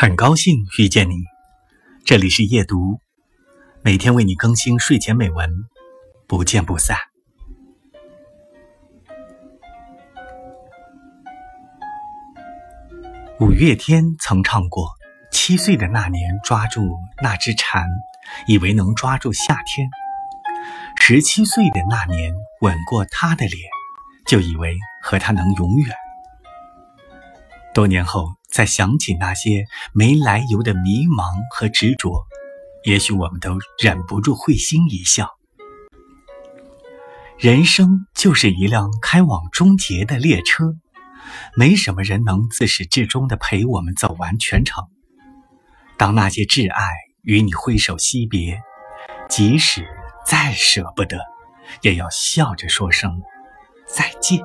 很高兴遇见你，这里是夜读，每天为你更新睡前美文，不见不散。五月天曾唱过：“七岁的那年，抓住那只蝉，以为能抓住夏天；十七岁的那年，吻过她的脸，就以为和她能永远。”多年后，再想起那些没来由的迷茫和执着，也许我们都忍不住会心一笑。人生就是一辆开往终结的列车，没什么人能自始至终的陪我们走完全程。当那些挚爱与你挥手惜别，即使再舍不得，也要笑着说声再见。